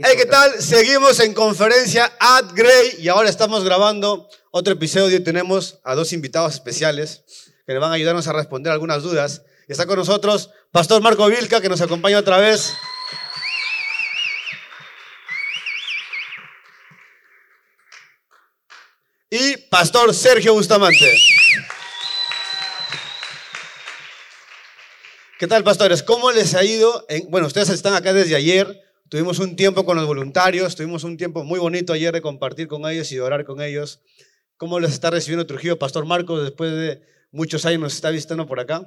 Hey, ¿qué tal? Seguimos en conferencia at Grey y ahora estamos grabando otro episodio y tenemos a dos invitados especiales que nos van a ayudarnos a responder algunas dudas. Y está con nosotros Pastor Marco Vilca que nos acompaña otra vez. Y Pastor Sergio Bustamante. ¿Qué tal, pastores? ¿Cómo les ha ido? En- bueno, ustedes están acá desde ayer. Tuvimos un tiempo con los voluntarios, tuvimos un tiempo muy bonito ayer de compartir con ellos y de orar con ellos. ¿Cómo les está recibiendo Trujillo? Pastor Marcos, después de muchos años nos está visitando por acá.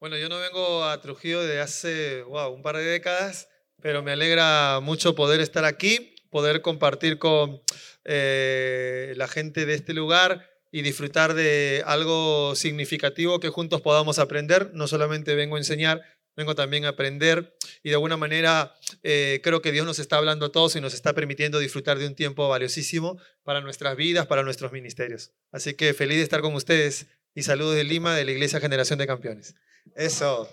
Bueno, yo no vengo a Trujillo de hace, wow, un par de décadas, pero me alegra mucho poder estar aquí, poder compartir con eh, la gente de este lugar y disfrutar de algo significativo que juntos podamos aprender. No solamente vengo a enseñar, vengo también a aprender y de alguna manera eh, creo que Dios nos está hablando a todos y nos está permitiendo disfrutar de un tiempo valiosísimo para nuestras vidas, para nuestros ministerios. Así que feliz de estar con ustedes y saludos de Lima, de la Iglesia Generación de Campeones. Eso.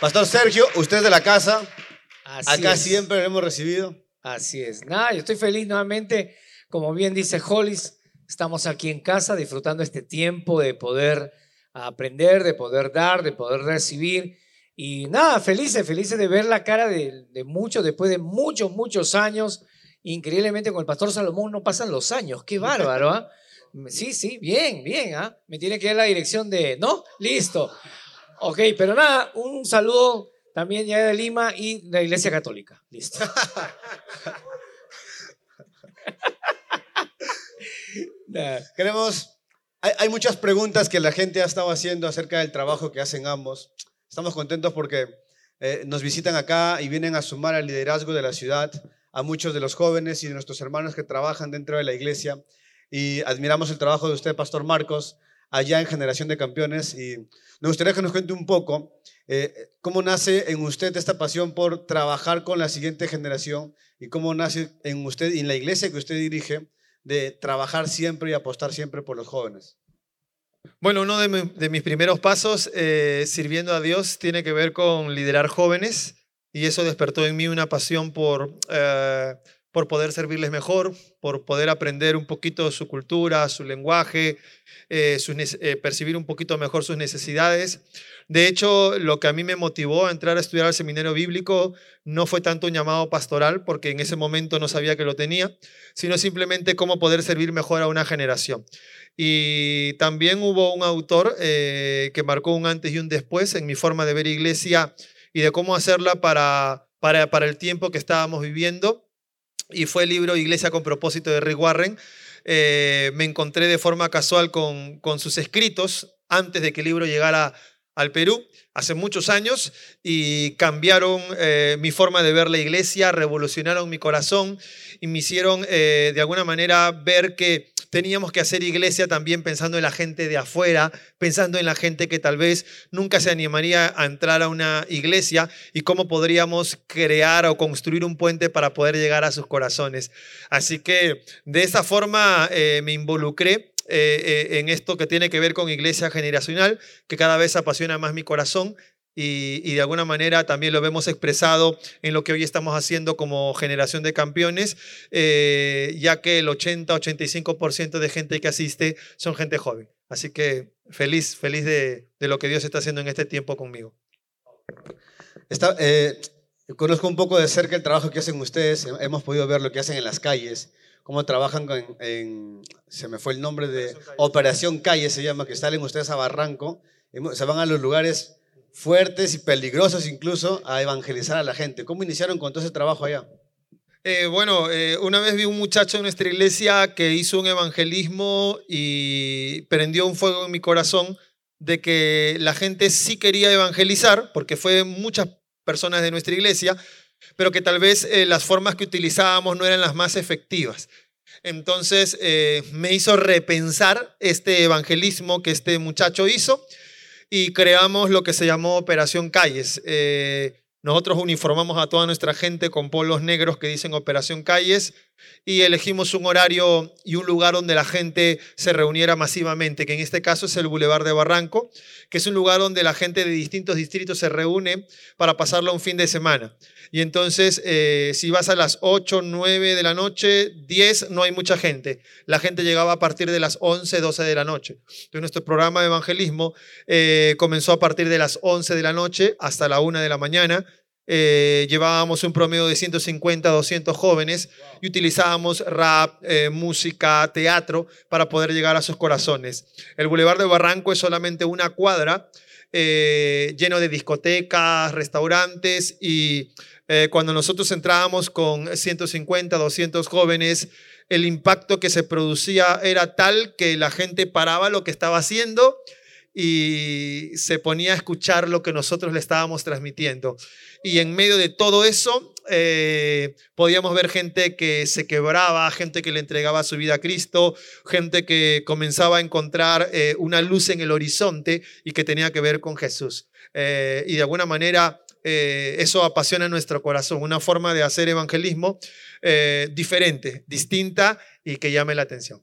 Pastor Sergio, usted es de la casa. Así acá es. siempre lo hemos recibido. Así es. Nada, yo estoy feliz nuevamente. Como bien dice Hollis, estamos aquí en casa disfrutando este tiempo de poder aprender, de poder dar, de poder recibir. Y nada, felices, felices de ver la cara de, de muchos después de muchos, muchos años. Increíblemente con el pastor Salomón no pasan los años. Qué bárbaro, ¿ah? Sí, sí, bien, bien, ¿ah? Me tiene que dar la dirección de... ¿No? Listo. Ok, pero nada, un saludo también ya de Lima y de la Iglesia Católica. Listo. Nah. Queremos, hay, muchas preguntas que la gente ha estado haciendo acerca del trabajo que hacen ambos. Estamos contentos porque eh, nos visitan acá y vienen a sumar al liderazgo de la ciudad a muchos de los jóvenes y de nuestros hermanos que trabajan dentro de la iglesia. Y admiramos el trabajo de usted, Pastor Marcos, allá en Generación de Campeones. Y nos gustaría que nos cuente un poco eh, cómo nace en usted esta pasión por trabajar con la siguiente generación y cómo nace en usted y en la iglesia que usted dirige de trabajar siempre y apostar siempre por los jóvenes. Bueno, uno de, mi- de mis primeros pasos eh, sirviendo a Dios tiene que ver con liderar jóvenes y eso despertó en mí una pasión por, eh, por poder servirles mejor, por poder aprender un poquito su cultura, su lenguaje, eh, eh, percibir un poquito mejor sus necesidades. De hecho, lo que a mí me motivó a entrar a estudiar al seminario bíblico no fue tanto un llamado pastoral, porque en ese momento no sabía que lo tenía, sino simplemente cómo poder servir mejor a una generación. Y también hubo un autor eh, que marcó un antes y un después en mi forma de ver iglesia y de cómo hacerla para, para, para el tiempo que estábamos viviendo. Y fue el libro Iglesia con propósito de Rick Warren. Eh, me encontré de forma casual con, con sus escritos antes de que el libro llegara al Perú hace muchos años y cambiaron eh, mi forma de ver la iglesia, revolucionaron mi corazón y me hicieron eh, de alguna manera ver que teníamos que hacer iglesia también pensando en la gente de afuera, pensando en la gente que tal vez nunca se animaría a entrar a una iglesia y cómo podríamos crear o construir un puente para poder llegar a sus corazones. Así que de esa forma eh, me involucré eh, eh, en esto que tiene que ver con iglesia generacional, que cada vez apasiona más mi corazón y, y de alguna manera también lo vemos expresado en lo que hoy estamos haciendo como generación de campeones, eh, ya que el 80-85% de gente que asiste son gente joven. Así que feliz, feliz de, de lo que Dios está haciendo en este tiempo conmigo. Está, eh, conozco un poco de cerca el trabajo que hacen ustedes, hemos podido ver lo que hacen en las calles, cómo trabajan con- en, se me fue el nombre de Operación Calle. Operación Calle, se llama, que salen ustedes a Barranco, se van a los lugares fuertes y peligrosos incluso a evangelizar a la gente. ¿Cómo iniciaron con todo ese trabajo allá? Eh, bueno, eh, una vez vi un muchacho en nuestra iglesia que hizo un evangelismo y prendió un fuego en mi corazón de que la gente sí quería evangelizar, porque fue muchas personas de nuestra iglesia, pero que tal vez eh, las formas que utilizábamos no eran las más efectivas. Entonces me hizo repensar este evangelismo que este muchacho hizo y creamos lo que se llamó Operación Calles. Eh, nosotros uniformamos a toda nuestra gente con polos negros que dicen Operación Calles y elegimos un horario y un lugar donde la gente se reuniera masivamente, que en este caso es el Boulevard de Barranco, que es un lugar donde la gente de distintos distritos se reúne para pasarlo un fin de semana. Y entonces, eh, si vas a las 8, 9 de la noche, 10, no hay mucha gente. La gente llegaba a partir de las 11, 12 de la noche. Entonces, nuestro programa de evangelismo eh, comenzó a partir de las 11 de la noche hasta la 1 de la mañana eh, llevábamos un promedio de 150, 200 jóvenes y utilizábamos rap, eh, música, teatro para poder llegar a sus corazones. El Boulevard de Barranco es solamente una cuadra eh, lleno de discotecas, restaurantes y cuando nosotros entrábamos con 150, 200 jóvenes, el impacto que se producía era tal que la gente paraba lo que estaba haciendo y se ponía a escuchar lo que nosotros le estábamos transmitiendo. Y en medio de todo eso, eh, podíamos ver gente que se quebraba, gente que le entregaba su vida a Cristo, gente que comenzaba a encontrar eh, una luz en el horizonte y que tenía que ver con Jesús. Eh, y de alguna manera eso apasiona nuestro corazón, una forma de hacer evangelismo diferente, distinta y que llame la atención.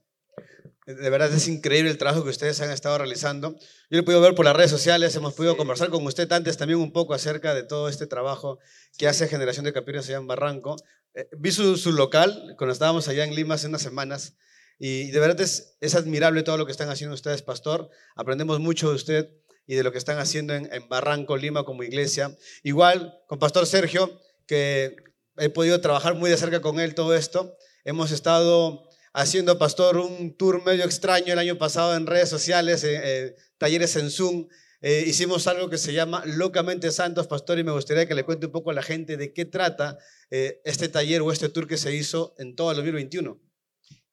De verdad es increíble el trabajo que ustedes han estado realizando. Yo lo he podido ver por las redes sociales, hemos podido conversar con usted antes también un poco acerca de todo este trabajo que hace Generación de Capiros allá en Barranco. Eh, vi su, su, local cuando estábamos allá en Lima hace unas semanas y de verdad es, es, admirable todo lo que están haciendo ustedes, pastor. Aprendemos mucho de usted y de lo que están haciendo en, en Barranco, Lima como iglesia. Igual con Pastor Sergio, que he podido trabajar muy de cerca con él todo esto. Hemos estado haciendo, pastor, un tour medio extraño el año pasado en redes sociales, eh, eh, talleres en Zoom. Eh, hicimos algo que se llama Locamente Santos, pastor, y me gustaría que le cuente un poco a la gente de qué trata este taller o este tour que se hizo en todo el 2021.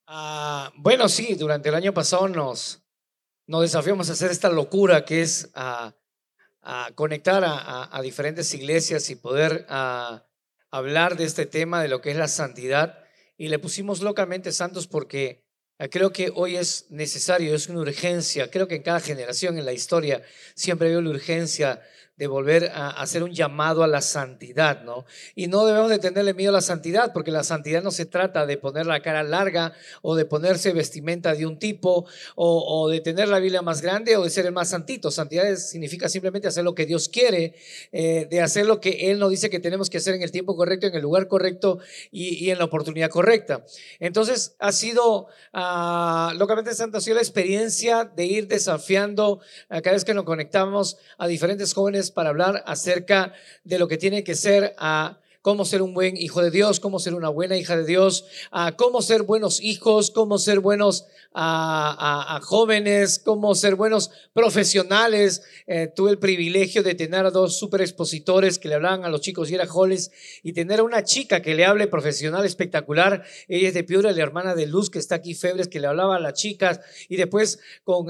Ah, bueno, sí, durante el año pasado nos, nos desafiamos a hacer esta locura que es conectar a, diferentes iglesias y poder hablar de este tema de lo que es la santidad y le pusimos locamente santos porque eh, creo que hoy es necesario, es una urgencia. Creo que en cada generación en la historia siempre veo la urgencia de volver a hacer un llamado a la santidad, ¿no? Y no debemos de tenerle miedo a la santidad, porque la santidad no se trata de poner la cara larga o de ponerse vestimenta de un tipo o, de tener la Biblia más grande o de ser el más santito. Santidad significa simplemente hacer lo que Dios quiere, eh, de hacer lo que Él nos dice que tenemos que hacer en el tiempo correcto, en el lugar correcto y, en la oportunidad correcta. Entonces ha sido, uh, locamente santo, ha sido la experiencia de ir desafiando a cada vez que nos conectamos a diferentes jóvenes para hablar acerca de lo que tiene que ser a cómo ser un buen hijo de Dios, cómo ser una buena hija de Dios, a cómo ser buenos hijos, cómo ser buenos a, jóvenes, cómo ser buenos profesionales. Eh, tuve el privilegio de tener a dos super expositores que le hablaban a los chicos y era Hollis y tener a una chica que le hable profesional espectacular. Ella es de Piura, la hermana de Luz que está aquí, Febres, que le hablaba a las chicas. Y después con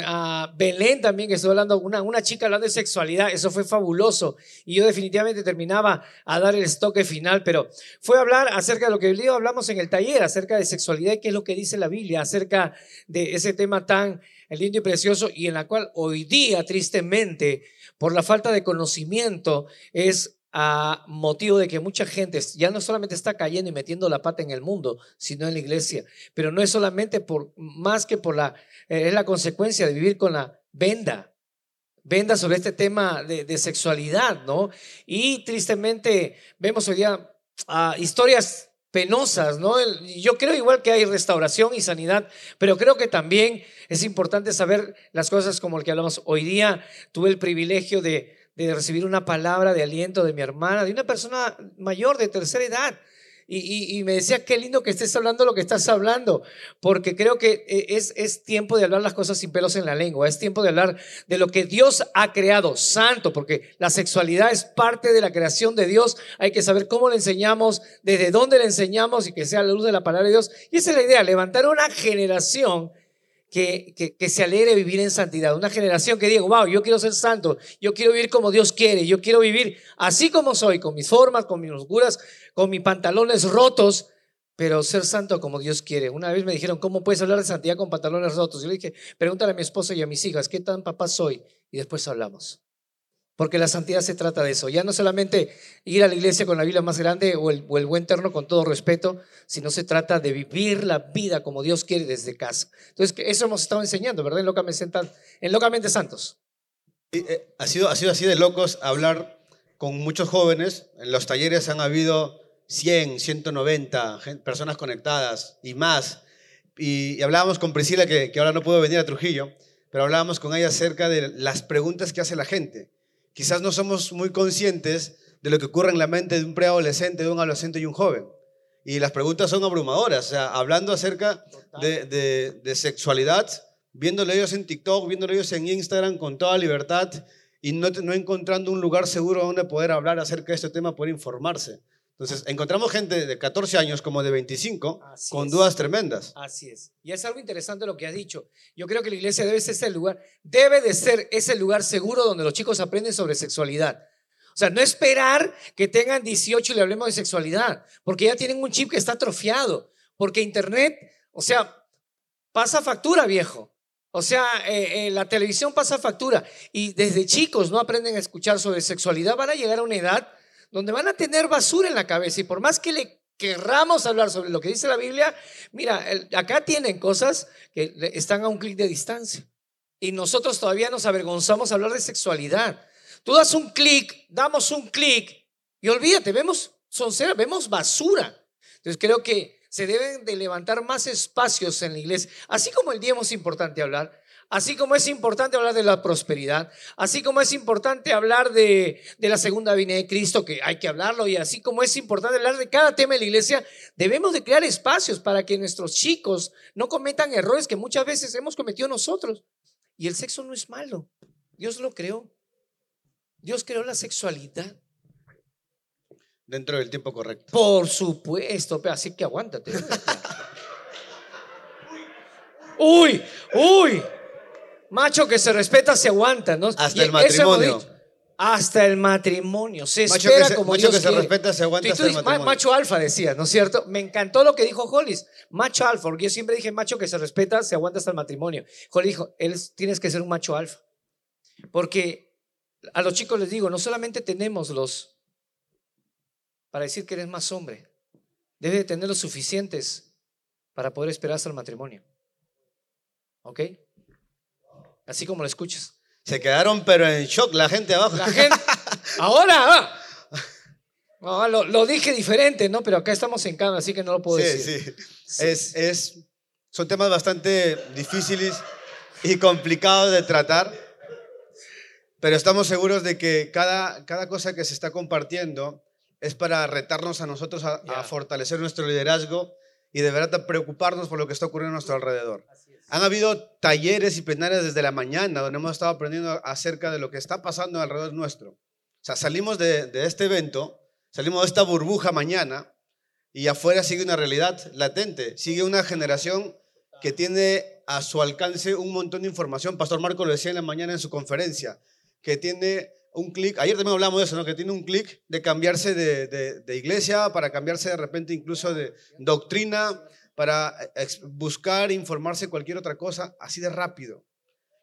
Belén también, que estoy hablando, una, una chica hablando de sexualidad. Eso fue fabuloso. Y yo definitivamente terminaba a dar el estoque final, pero fue hablar acerca de lo que hablamos en el taller, acerca de sexualidad y qué es lo que dice la Biblia, acerca de ese tema tan lindo y precioso y en la cual hoy día, tristemente, por la falta de conocimiento, es a motivo de que mucha gente ya no solamente está cayendo y metiendo la pata en el mundo, sino en la iglesia. Pero no es solamente por, más que por la, eh, es la consecuencia de vivir con la venda, venda sobre este tema de, sexualidad, ¿no? Y tristemente vemos hoy día ah, historias penosas, ¿no? Yo creo igual que hay restauración y sanidad, pero creo que también es importante saber las cosas como el que hablamos hoy día. Tuve el privilegio de, de recibir una palabra de aliento de mi hermana, de una persona mayor de tercera edad, y, me decía, qué lindo que estés hablando lo que estás hablando, porque creo que eh, es, es tiempo de hablar las cosas sin pelos en la lengua, es tiempo de hablar de lo que Dios ha creado, santo, porque la sexualidad es parte de la creación de Dios, hay que saber cómo le enseñamos, desde dónde le enseñamos y que sea la luz de la palabra de Dios. Y esa es la idea, levantar una generación que, que, se alegre vivir en santidad. Una generación que diga, wow, yo quiero ser santo, yo quiero vivir como Dios quiere, yo quiero vivir así como soy, con mis formas, con mis oscuras, con mis pantalones rotos, pero ser santo como Dios quiere. Una vez me dijeron, ¿cómo puedes hablar de santidad con pantalones rotos? Yo le dije, pregúntale a mi esposa y a mis hijas, ¿qué tan papá soy? Y después hablamos. Porque la santidad se trata de eso. Ya no solamente ir a la iglesia con la Biblia más grande o el, o el buen terno con todo respeto, sino se trata de vivir la vida como Dios quiere desde casa. Entonces, eso hemos estado enseñando, ¿verdad? En Locamente, en Locamente Santos. Eh, ha, sido, ha sido así de locos hablar con muchos jóvenes. En los talleres han habido 100, 190 gen- personas conectadas y más. Y, y hablábamos con Priscila, que, que ahora no pudo venir a Trujillo, pero hablábamos con ella acerca de las preguntas que hace la gente. Quizás no somos muy conscientes de lo que ocurre en la mente de un preadolescente, de un adolescente y un joven. Y las preguntas son abrumadoras. O sea, hablando acerca de, de- de sexualidad, viéndolo ellos en TikTok, viéndolo ellos en Instagram con toda libertad y no, no encontrando un lugar seguro donde poder hablar acerca de este tema, poder informarse. Entonces, encontramos gente de 14 años como de 25 Así con es. dudas tremendas. Así es. Y es algo interesante lo que has dicho. Yo creo que la iglesia debe ser ese lugar, debe de ser ese lugar seguro donde los chicos aprenden sobre sexualidad. O sea, no esperar que tengan 18 y le hablemos de sexualidad, porque ya tienen un chip que está atrofiado, porque Internet, o sea, pasa factura, viejo. O sea, eh, eh, la televisión pasa factura y desde chicos no aprenden a escuchar sobre sexualidad, van a llegar a una edad donde van a tener basura en la cabeza y por más que le querramos hablar sobre lo que dice la Biblia, mira, acá tienen cosas que están a un clic de distancia y nosotros todavía nos avergonzamos de hablar de sexualidad. Tú das un clic, damos un clic y olvídate, vemos soncera, vemos basura. Entonces creo que se deben de levantar más espacios en la iglesia, así como el diezmo es importante hablar, así como es importante hablar de la prosperidad, así como es importante hablar de, de la segunda venida de Cristo, que hay que hablarlo, y así como es importante hablar de cada tema de la iglesia, debemos de crear espacios para que nuestros chicos no cometan errores que muchas veces hemos cometido nosotros. Y el sexo no es malo, Dios lo creó. Dios creó la sexualidad. Dentro del tiempo correcto. Por supuesto, así que aguántate. uy, uy. Macho que se respeta se aguanta, ¿no? Hasta Y el matrimonio. dicho. Hasta el matrimonio. Se Macho espera que se- como macho Dios que se respeta se aguanta hasta el matrimonio. macho alfa decía, ¿no es cierto? Me encantó lo que dijo Hollis. Macho alfa, porque yo siempre dije macho que se respeta se aguanta hasta el matrimonio. Hollis dijo, él es- tienes que ser un macho alfa. Porque a los chicos les digo, no solamente tenemos los para decir que eres más hombre, debes de tener los suficientes para poder esperar hasta el matrimonio. ¿Ok? Así como lo escuchas. Se quedaron pero en shock la gente abajo. La gente, ahora, ah. No, lo, lo dije diferente, ¿no? Pero acá estamos en cámara, así que no lo puedo Sí, decir. sí. Es, es, son temas bastante difíciles y complicados de tratar, pero estamos seguros de que cada, cada cosa que se está compartiendo es para retarnos a nosotros a, a Ya. fortalecer nuestro liderazgo y de verdad a preocuparnos por lo que está ocurriendo a nuestro alrededor. Han habido talleres y plenarias desde la mañana donde hemos estado aprendiendo acerca de lo que está pasando alrededor nuestro. O sea, salimos de, este evento, salimos de esta burbuja mañana y afuera sigue una realidad latente, sigue una generación que tiene a su alcance un montón de información. Pastor Marco lo decía en la mañana en su conferencia, que tiene un clic, ayer también hablamos de eso, ¿no? que tiene un clic de cambiarse de iglesia, para cambiarse de repente incluso de doctrina, para ex- buscar, informarse cualquier otra cosa así de rápido.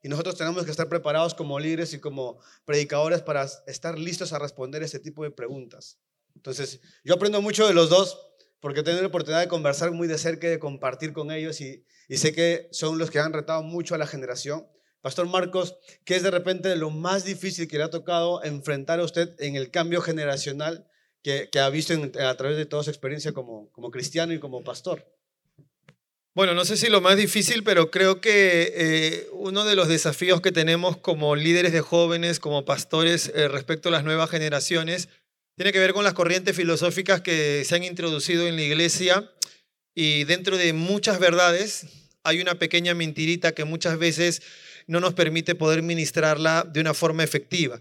Y nosotros tenemos que estar preparados como líderes y como predicadores para estar listos a responder este tipo de preguntas. Entonces, yo aprendo mucho de los dos porque he tenido la oportunidad de conversar muy de cerca y de compartir con ellos y, y sé que son los que han retado mucho a la generación. Pastor Marcos, ¿qué es de repente lo más difícil que le ha tocado enfrentar a usted en el cambio generacional que, que ha visto a través de toda su experiencia como, como cristiano y como pastor? Bueno, no sé si lo más difícil, pero creo que eh, uno de los desafíos que tenemos como líderes de jóvenes, como pastores eh, respecto a las nuevas generaciones, tiene que ver con las corrientes filosóficas que se han introducido en la iglesia y dentro de muchas verdades hay una pequeña mentirita que muchas veces no nos permite poder ministrarla de una forma efectiva.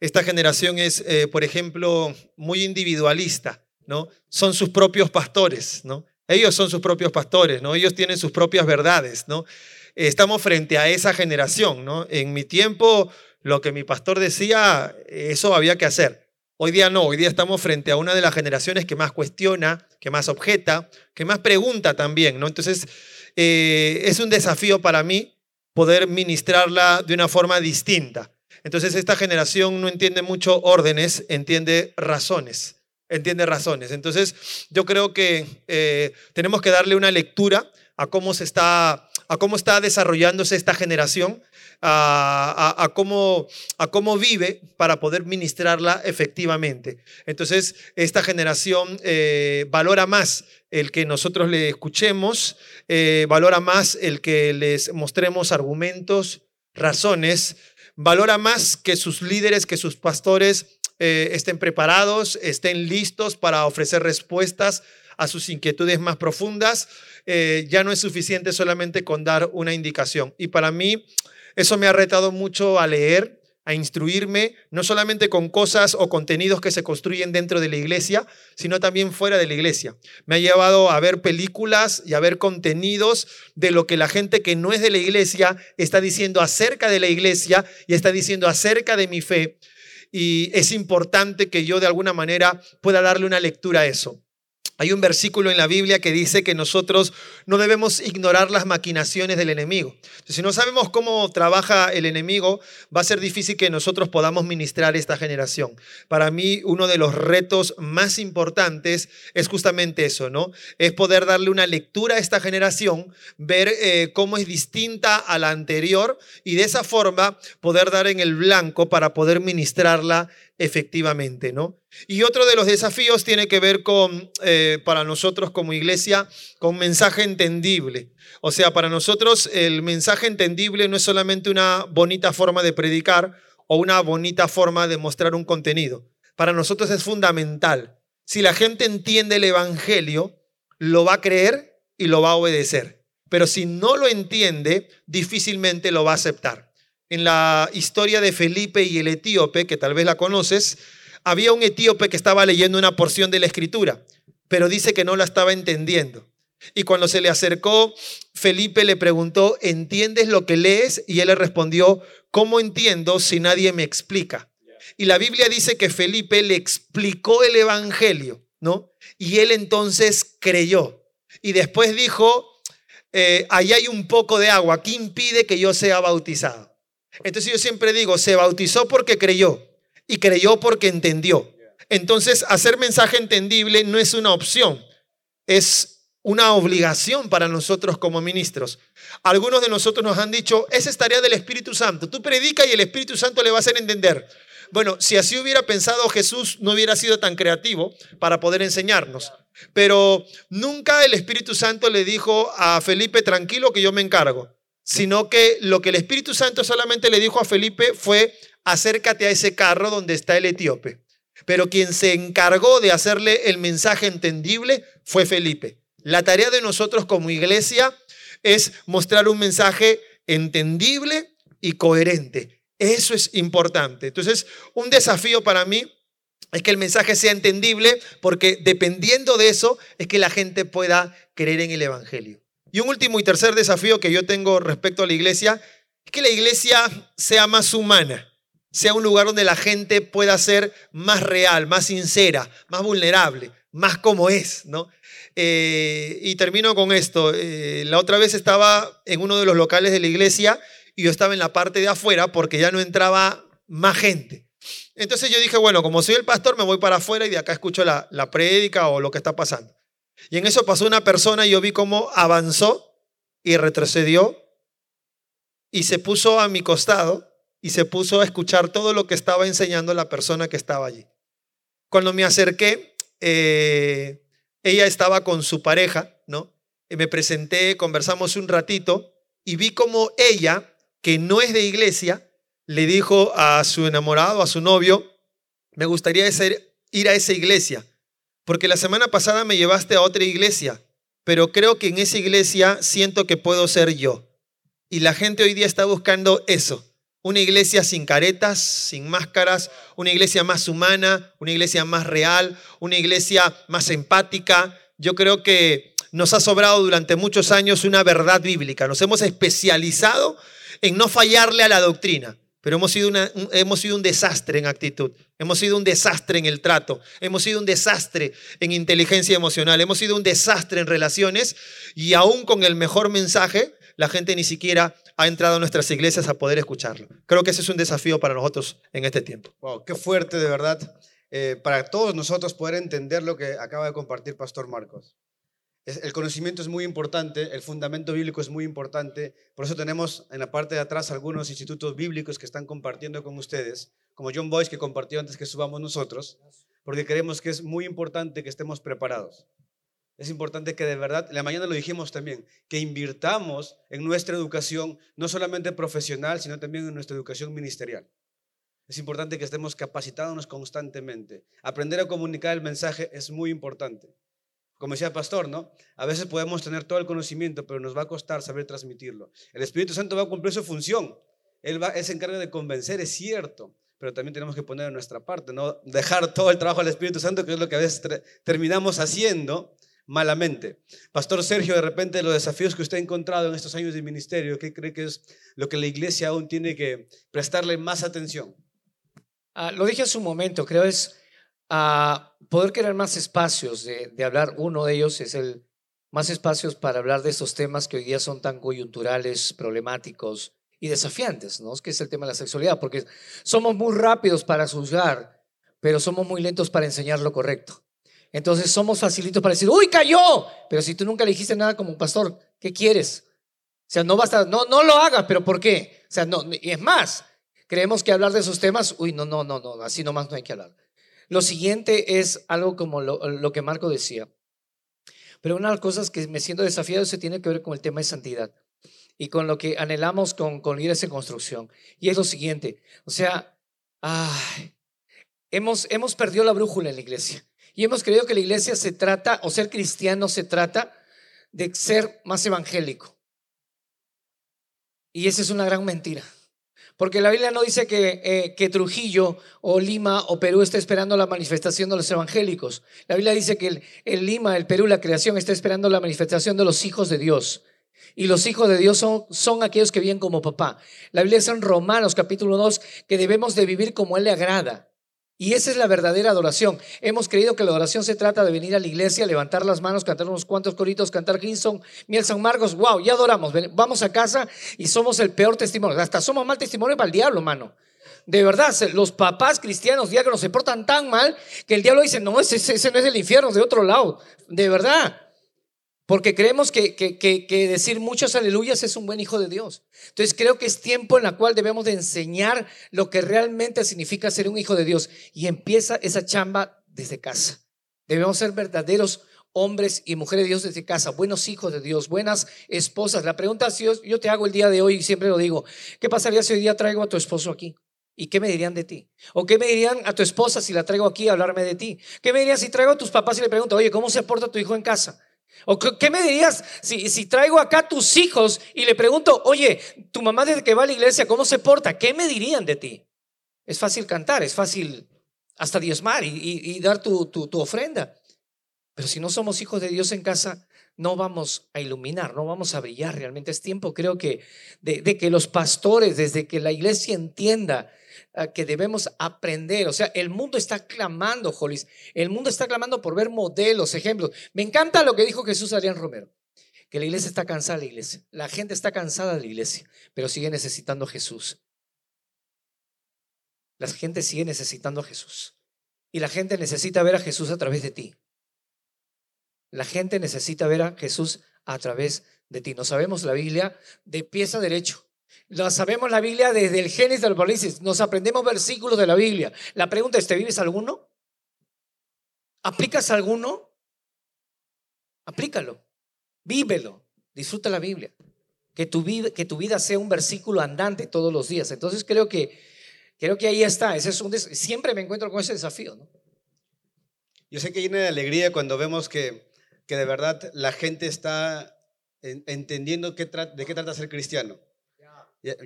Esta generación es, eh, por ejemplo, muy individualista, ¿no? Son sus propios pastores, ¿no? Ellos son sus propios pastores, ¿no? Ellos tienen sus propias verdades, ¿no? Estamos frente a esa generación, ¿no? En mi tiempo, lo que mi pastor decía, eso había que hacer. Hoy día no, hoy día estamos frente a una de las generaciones que más cuestiona, que más objeta, que más pregunta también, ¿no? Entonces, eh, es un desafío para mí poder ministrarla de una forma distinta. Entonces esta generación no entiende mucho órdenes, entiende razones. Entiende razones. Entonces yo creo que eh, tenemos que darle una lectura a cómo se está, a cómo está desarrollándose esta generación, a, cómo, a cómo vive para poder ministrarla efectivamente. Entonces, esta generación eh, valora más el que nosotros le escuchemos, eh, valora más el que les mostremos argumentos, razones, valora más que sus líderes, que sus pastores eh, estén preparados, estén listos para ofrecer respuestas a sus inquietudes más profundas. ya no es suficiente solamente con dar una indicación. Y para mí, eso me ha retado mucho a leer, a instruirme, no solamente con cosas o contenidos que se construyen dentro de la iglesia, sino también fuera de la iglesia. Me ha llevado a ver películas y a ver contenidos de lo que la gente que no es de la iglesia está diciendo acerca de la iglesia y está diciendo acerca de mi fe. Y es importante que yo de alguna manera pueda darle una lectura a eso. Hay un versículo en la Biblia que dice que nosotros no debemos ignorar las maquinaciones del enemigo. Si no sabemos cómo trabaja el enemigo, va a ser difícil que nosotros podamos ministrar esta generación. Para mí, uno de los retos más importantes es justamente eso, ¿no? Es poder darle una lectura a esta generación, ver eh, cómo es distinta a la anterior y de esa forma poder dar en el blanco para poder ministrarla efectivamente, ¿no? Y otro de los desafíos tiene que ver con, eh, para nosotros como iglesia, con mensaje entendible. O sea, para nosotros el mensaje entendible no es solamente una bonita forma de predicar o una bonita forma de mostrar un contenido. Para nosotros es fundamental. Si la gente entiende el Evangelio, lo va a creer y lo va a obedecer. Pero si no lo entiende, difícilmente lo va a aceptar en la historia de Felipe y el etíope, que tal vez la conoces, había un etíope que estaba leyendo una porción de la escritura, pero dice que no la estaba entendiendo. Y cuando se le acercó, Felipe le preguntó, ¿entiendes lo que lees? Y él le respondió, ¿cómo entiendo si nadie me explica? Y la Biblia dice que Felipe le explicó el Evangelio, ¿no? Y él entonces creyó. Y después dijo, eh, ahí hay un poco de agua, ¿qué impide que yo sea bautizado? Entonces yo siempre digo, se bautizó porque creyó y creyó porque entendió. Entonces hacer mensaje entendible no es una opción, es una obligación para nosotros como ministros. Algunos de nosotros nos han dicho, esa es tarea del Espíritu Santo. Tú predica y el Espíritu Santo le va a hacer entender. Bueno, si así hubiera pensado Jesús, no hubiera sido tan creativo para poder enseñarnos. Pero nunca el Espíritu Santo le dijo a Felipe, tranquilo que yo me encargo sino que lo que el Espíritu Santo solamente le dijo a Felipe fue, acércate a ese carro donde está el etíope. Pero quien se encargó de hacerle el mensaje entendible fue Felipe. La tarea de nosotros como iglesia es mostrar un mensaje entendible y coherente. Eso es importante. Entonces, un desafío para mí es que el mensaje sea entendible porque dependiendo de eso es que la gente pueda creer en el Evangelio. Y un último y tercer desafío que yo tengo respecto a la iglesia es que la iglesia sea más humana, sea un lugar donde la gente pueda ser más real, más sincera, más vulnerable, más como es, ¿no? Eh, y termino con esto. Eh, la otra vez estaba en uno de los locales de la iglesia y yo estaba en la parte de afuera porque ya no entraba más gente. Entonces yo dije, bueno, como soy el pastor, me voy para afuera y de acá escucho la, la prédica o lo que está pasando. Y en eso pasó una persona y yo vi cómo avanzó y retrocedió y se puso a mi costado y se puso a escuchar todo lo que estaba enseñando la persona que estaba allí. Cuando me acerqué, eh, ella estaba con su pareja, ¿no? Y me presenté, conversamos un ratito y vi cómo ella, que no es de iglesia, le dijo a su enamorado, a su novio, me gustaría ir a esa iglesia. Porque la semana pasada me llevaste a otra iglesia, pero creo que en esa iglesia siento que puedo ser yo. Y la gente hoy día está buscando eso. Una iglesia sin caretas, sin máscaras, una iglesia más humana, una iglesia más real, una iglesia más empática. Yo creo que nos ha sobrado durante muchos años una verdad bíblica. Nos hemos especializado en no fallarle a la doctrina. Pero hemos sido, hemos sido un desastre en actitud, hemos sido un desastre en el trato, hemos sido un desastre en inteligencia emocional, hemos sido un desastre en relaciones y aún con el mejor mensaje, la gente ni siquiera ha entrado a nuestras iglesias a poder escucharlo. Creo que ese es un desafío para nosotros en este tiempo. Wow, qué fuerte de verdad eh, para todos nosotros poder entender lo que acaba de compartir Pastor Marcos. El conocimiento es muy importante, el fundamento bíblico es muy importante, por eso tenemos en la parte de atrás algunos institutos bíblicos que están compartiendo con ustedes, como John Boyce que compartió antes que subamos nosotros, porque creemos que es muy importante que estemos preparados. Es importante que de verdad, la mañana lo dijimos también, que invirtamos en nuestra educación, no solamente profesional, sino también en nuestra educación ministerial. Es importante que estemos capacitándonos constantemente. Aprender a comunicar el mensaje es muy importante. Como decía el pastor, ¿no? A veces podemos tener todo el conocimiento, pero nos va a costar saber transmitirlo. El Espíritu Santo va a cumplir su función. Él, va, él se encarga de convencer, es cierto, pero también tenemos que poner en nuestra parte, no dejar todo el trabajo al Espíritu Santo, que es lo que a veces terminamos haciendo malamente. Pastor Sergio, de repente los desafíos que usted ha encontrado en estos años de ministerio, ¿qué cree que es lo que la iglesia aún tiene que prestarle más atención? Ah, lo dije hace un momento, creo es ah, poder crear más espacios de, hablar. Uno de ellos es el más espacios para hablar de estos temas que hoy día son tan coyunturales, problemáticos y desafiantes, ¿no? Que es el tema de la sexualidad, porque somos muy rápidos para juzgar, pero somos muy lentos para enseñar lo correcto. Entonces somos facilitos para decir, uy, cayó, pero si tú nunca le dijiste nada como pastor, ¿qué quieres? O sea, no basta, no, no lo hagas, pero ¿por qué? O sea, no, y es más, creemos que hablar de esos temas, uy, no, no, no, no, así nomás no hay que hablar. Lo siguiente es algo como lo, que Marco decía. Pero una de las cosas que me siento desafiado se tiene que ver con el tema de santidad y con lo que anhelamos con, con Iglesia en Construcción. Y es lo siguiente, o sea, ay, hemos, hemos perdido la brújula en la iglesia y hemos creído que la iglesia se trata, o ser cristiano se trata de ser más evangélico. Y esa es una gran mentira. Porque la Biblia no dice que, eh, que Trujillo o Lima o Perú está esperando la manifestación de los evangélicos. La Biblia dice que el, Lima, el Perú, la creación está esperando la manifestación de los hijos de Dios. Y los hijos de Dios son, son aquellos que viven como papá. La Biblia dice en Romanos capítulo 2 que debemos de vivir como Él le agrada. Y esa es la verdadera adoración. Hemos creído que la adoración se trata de venir a la iglesia, levantar las manos, cantar unos cuantos coritos, cantar Ginson, Miel San Marcos. Wow, ya adoramos. Vamos a casa y somos el peor testimonio. Hasta somos mal testimonio para el diablo, mano. De verdad, los papás cristianos diáconos se portan tan mal que el diablo dice, no, ese- ese no es el infierno, es de otro lado. De verdad. Porque creemos que, que, que, decir muchos aleluyas es un buen hijo de Dios. Entonces creo que es tiempo en la cual debemos de enseñar lo que realmente significa ser un hijo de Dios. Y empieza esa chamba desde casa. Debemos ser verdaderos hombres y mujeres de Dios desde casa, buenos hijos de Dios, buenas esposas. La pregunta si yo, yo te hago el día de hoy y siempre lo digo, ¿qué pasaría si hoy día traigo a tu esposo aquí? ¿Y qué me dirían de ti? ¿O qué me dirían a tu esposa si la traigo aquí a hablarme de ti? ¿Qué me dirían si traigo a tus papás y le pregunto, oye, ¿cómo se porta tu hijo en casa? ¿O qué me dirías si, si traigo acá a tus hijos y le pregunto, oye, tu mamá desde que va a la iglesia, ¿cómo se porta? ¿Qué me dirían de ti? Es fácil cantar, es fácil hasta diezmar y, y- y dar tu, tu, tu ofrenda. Pero si no somos hijos de Dios en casa, no vamos a iluminar, no vamos a brillar. Realmente es tiempo, creo que, de, de que los pastores, desde que la iglesia entienda ah, que debemos aprender. O sea, el mundo está clamando, Jolis. El mundo está clamando por ver modelos, ejemplos. Me encanta lo que dijo Jesús Adrián Romero, que la iglesia está cansada de la iglesia. La gente está cansada de la iglesia, pero sigue necesitando a Jesús. La gente sigue necesitando a Jesús. Y la gente necesita ver a Jesús a través de ti. La gente necesita ver a Jesús a través de ti. No sabemos la Biblia de pies a derecho. No sabemos la Biblia desde el Génesis al Apocalipsis. Nos aprendemos versículos de la Biblia. La pregunta es, ¿te vives alguno? ¿Aplicas alguno? Aplícalo. Vívelo. Disfruta la Biblia. Que tu, vida, sea un versículo andante todos los días. Entonces creo que, creo que ahí está. Ese es un Siempre me encuentro con ese desafío. Yo sé que llena de alegría cuando vemos que, que de verdad la gente está en- entendiendo qué de qué trata ser cristiano.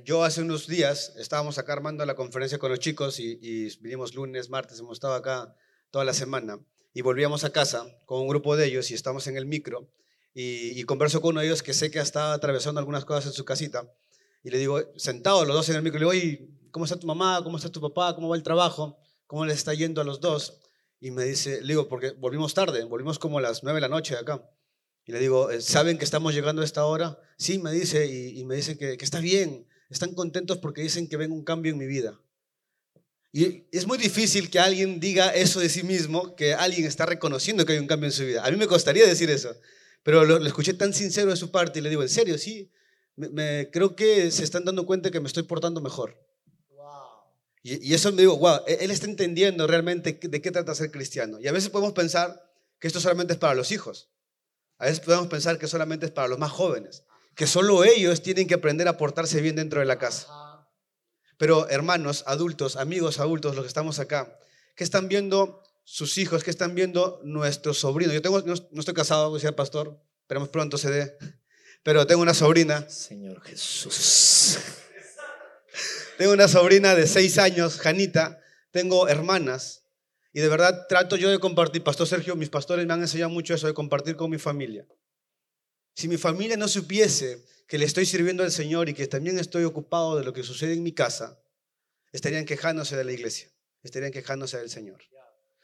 Yo hace unos días estábamos acá armando la conferencia con los chicos y, y vinimos lunes, martes, hemos estado acá toda la semana y volvíamos a casa con un grupo de ellos y estamos en el micro y, y converso con uno de ellos que sé que estaba atravesando algunas cosas en su casita y le digo, sentados los dos en el micro, le digo, oye, ¿cómo está tu mamá? ¿Cómo está tu papá? ¿Cómo va el trabajo? ¿Cómo les está yendo a los dos? Y me dice, le digo, porque volvimos tarde, volvimos como a las nueve de la noche de acá. Y le digo, eh, ¿saben que estamos llegando a esta hora? Sí, me dice, y, me dicen que, que está bien. Están contentos porque dicen que ven un cambio en mi vida. Y es muy difícil que alguien diga eso de sí mismo, que alguien está reconociendo que hay un cambio en su vida. A mí me costaría decir eso, pero lo, lo escuché tan sincero de su parte y le digo, en serio, sí, me, me- creo que se están dando cuenta que me estoy portando mejor. Y, y eso me digo, wow, él está entendiendo realmente de qué trata ser cristiano. Y a veces podemos pensar que esto solamente es para los hijos. A veces podemos pensar que solamente es para los más jóvenes, que solo ellos tienen que aprender a portarse bien dentro de la casa. Pero hermanos, adultos, amigos adultos, los que estamos acá, ¿qué están viendo sus hijos? ¿Qué están viendo nuestros sobrinos? Yo tengo, no, no estoy casado, decía el pastor, esperemos pronto se dé, pero tengo una sobrina, Señor Jesús. Tengo una sobrina de seis años, Janita, tengo hermanas, y de verdad trato yo de compartir, Pastor Sergio, mis pastores me han enseñado mucho eso, de compartir con mi familia. Si mi familia no supiese que le estoy sirviendo al Señor y que también estoy ocupado de lo que sucede en mi casa, estarían quejándose de la iglesia, estarían quejándose del Señor.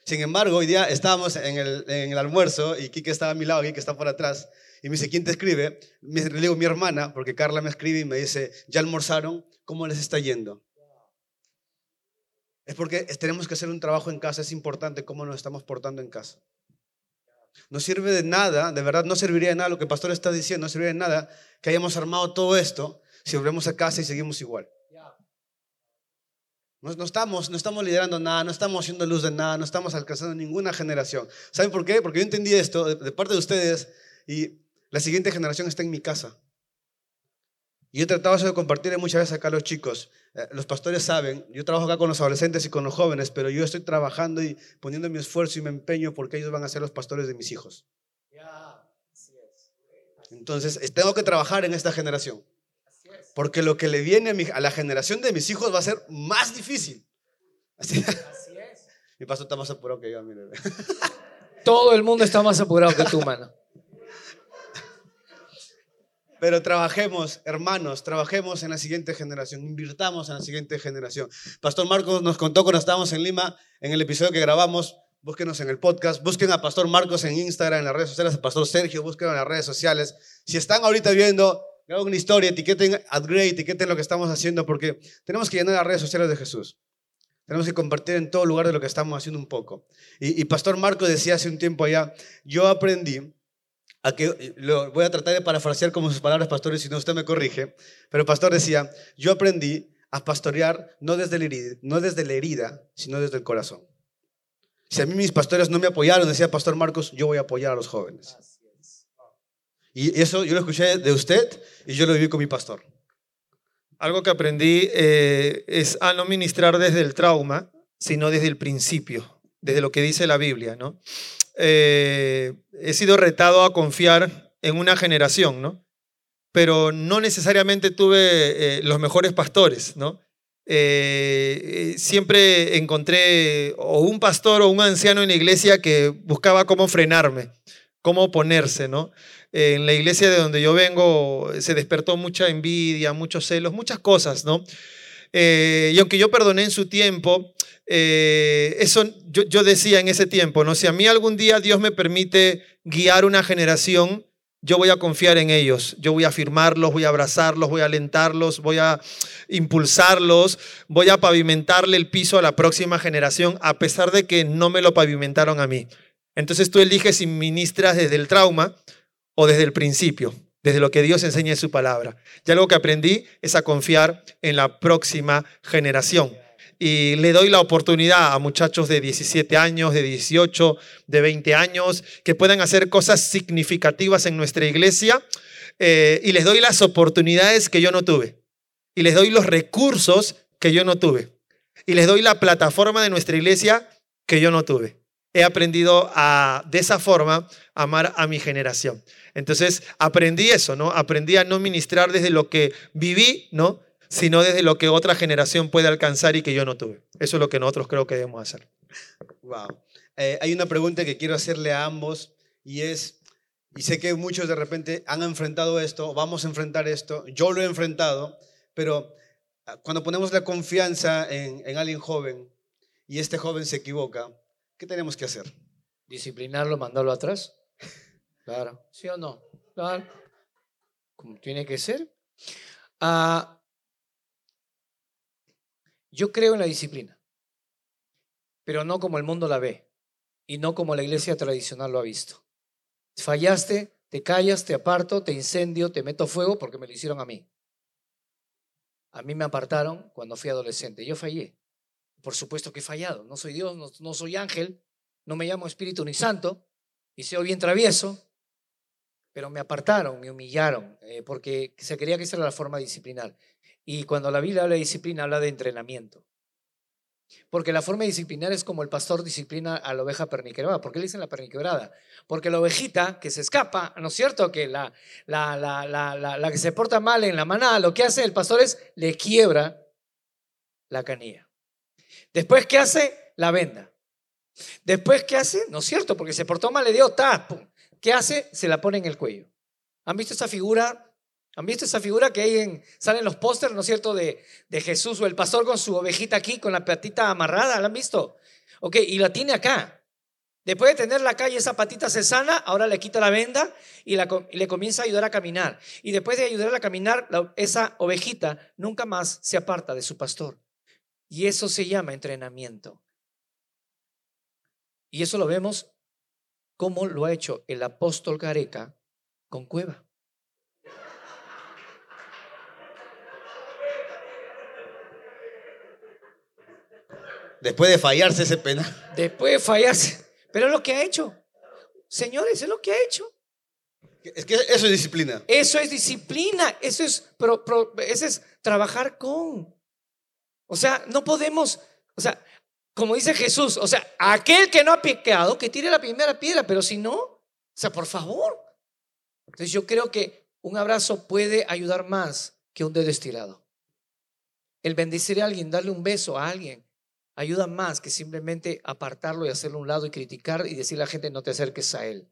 Sin embargo, hoy día estábamos en el, en el almuerzo y Kike estaba a mi lado, Kike está por atrás, y me dice, ¿quién te escribe? Le digo, mi hermana, porque Carla me escribe y me dice, ¿ya almorzaron? ¿Cómo les está yendo? Es porque tenemos que hacer un trabajo en casa, es importante cómo nos estamos portando en casa. No sirve de nada, de verdad no serviría de nada lo que el pastor está diciendo, no serviría de nada que hayamos armado todo esto si volvemos a casa y seguimos igual. No, no estamos, no estamos liderando nada, no estamos haciendo luz de nada, no estamos alcanzando ninguna generación. ¿Saben por qué? Porque yo entendí esto de, de parte de ustedes y la siguiente generación está en mi casa. Y yo he tratado eso de compartir muchas veces acá a los chicos. Eh, los pastores saben, yo trabajo acá con los adolescentes y con los jóvenes, pero yo estoy trabajando y poniendo mi esfuerzo y me empeño porque ellos van a ser los pastores de mis hijos. Entonces, es- tengo que trabajar en esta generación. Porque lo que le viene a, mi- a la generación de mis hijos va a ser más difícil. Así, mi pastor está más apurado que yo, mire. Todo el mundo está más apurado que tú, mano. Pero trabajemos, hermanos, trabajemos en la siguiente generación, invirtamos en la siguiente generación. Pastor Marcos nos contó cuando estábamos en Lima, en el episodio que grabamos, búsquenos en el podcast, busquen a Pastor Marcos en Instagram, en las redes sociales, a Pastor Sergio, búsquenlo en las redes sociales. Si están ahorita viendo, hagan una historia, etiqueten Upgrade, etiqueten lo que estamos haciendo, porque tenemos que llenar las redes sociales de Jesús. Tenemos que compartir en todo lugar de lo que estamos haciendo un poco. Y, y Pastor Marcos decía hace un tiempo allá, yo aprendí a que, lo voy a tratar de parafrasear como sus palabras, pastores, si no usted me corrige, pero el pastor decía, yo aprendí a pastorear no desde, la herida, no desde la herida, sino desde el corazón. Si a mí mis pastores no me apoyaron, decía Pastor Marcos, yo voy a apoyar a los jóvenes. Y eso yo lo escuché de usted y yo lo viví con mi pastor. Algo que aprendí eh, es a no ministrar desde el trauma, sino desde el principio, desde lo que dice la Biblia, ¿no? Eh, he sido retado a confiar en una generación, ¿no? Pero no necesariamente tuve eh, los mejores pastores, ¿no? Eh, siempre encontré o un pastor o un anciano en la iglesia que buscaba cómo frenarme, cómo oponerse, ¿no? En la iglesia de donde yo vengo se despertó mucha envidia, muchos celos, muchas cosas, ¿no? Eh, y aunque yo perdoné en su tiempo, eh, eso yo, decía en ese tiempo, ¿no? Si a mí algún día Dios me permite guiar una generación, yo voy a confiar en ellos, yo voy a afirmarlos, voy a abrazarlos, voy a alentarlos, voy a impulsarlos, voy a pavimentarle el piso a la próxima generación, a pesar de que no me lo pavimentaron a mí. Entonces tú eliges si ministras desde el trauma o desde el principio, desde lo que Dios enseña en su palabra. Y algo que aprendí es a confiar en la próxima generación. Y le doy la oportunidad a muchachos de 17 años, de 18, de 20 años, que puedan hacer cosas significativas en nuestra iglesia. eh, y les doy las oportunidades que yo no tuve. Y les doy los recursos que yo no tuve. Y les doy la plataforma de nuestra iglesia que yo no tuve. He aprendido a, de esa forma, amar a mi generación. Entonces, aprendí eso, ¿no? Aprendí a no ministrar desde lo que viví, ¿no? Sino desde lo que otra generación puede alcanzar y que yo no tuve. Eso es lo que nosotros creo que debemos hacer. Wow. Eh, hay una pregunta que quiero hacerle a ambos y es, y sé que muchos de repente han enfrentado esto, vamos a enfrentar esto, yo lo he enfrentado, pero ah, cuando ponemos la confianza en, en alguien joven y este joven se equivoca, ¿qué tenemos que hacer? Disciplinarlo, mandarlo atrás. Claro, ¿sí o no? Claro. Como tiene que ser. Ah, yo creo en la disciplina, pero no como el mundo la ve y no como la iglesia tradicional lo ha visto. Fallaste, te callas, te aparto, te incendio, te meto fuego porque me lo hicieron a mí. A mí me apartaron cuando fui adolescente. Yo fallé. Por supuesto que he fallado. No soy Dios, no, soy ángel, no me llamo Espíritu ni Santo y soy bien travieso, pero me apartaron, me humillaron, eh, porque se quería que esa era la forma disciplinar. Y cuando la Biblia habla de disciplina, habla de entrenamiento. Porque la forma de disciplinar es como el pastor disciplina a la oveja perniquebrada. ¿Por qué le dicen la perniquebrada? Porque la ovejita que se escapa, ¿no es cierto? Que la, la, la, la, que se porta mal en la manada, lo que hace el pastor es le quiebra la canilla. Después, ¿qué hace? La venda. Después, ¿qué hace? ¿No es cierto? Porque se portó mal, le dio ta, ¿Qué hace? Se la pone en el cuello. ¿Han visto esa figura ¿Han visto esa figura que hay en, salen los pósters, ¿no es cierto?, de, de, Jesús o el pastor con su ovejita aquí, con la patita amarrada, ¿la han visto? Ok, y la tiene acá. Después de tenerla acá y esa patita se sana, ahora le quita la venda y, le comienza a ayudar a caminar. Y después de ayudarla a caminar, esa ovejita nunca más se aparta de su pastor. Y eso se llama entrenamiento. Y eso lo vemos como lo ha hecho el apóstol Careca con Cueva. Después de fallarse ese pena. Después de fallarse. Pero es lo que ha hecho. Señores, es lo que ha hecho. Es que eso es disciplina. Eso es disciplina. Eso es, pero, eso es trabajar con. O sea, no podemos, o sea, como dice Jesús, o sea, aquel que no ha pecado, que tire la primera piedra, pero si no, o sea, por favor. Entonces yo creo que un abrazo puede ayudar más que un dedo estirado. El bendecir a alguien, darle un beso a alguien, ayuda más que simplemente apartarlo y hacerlo a un lado y criticar y decirle a la gente no te acerques a él.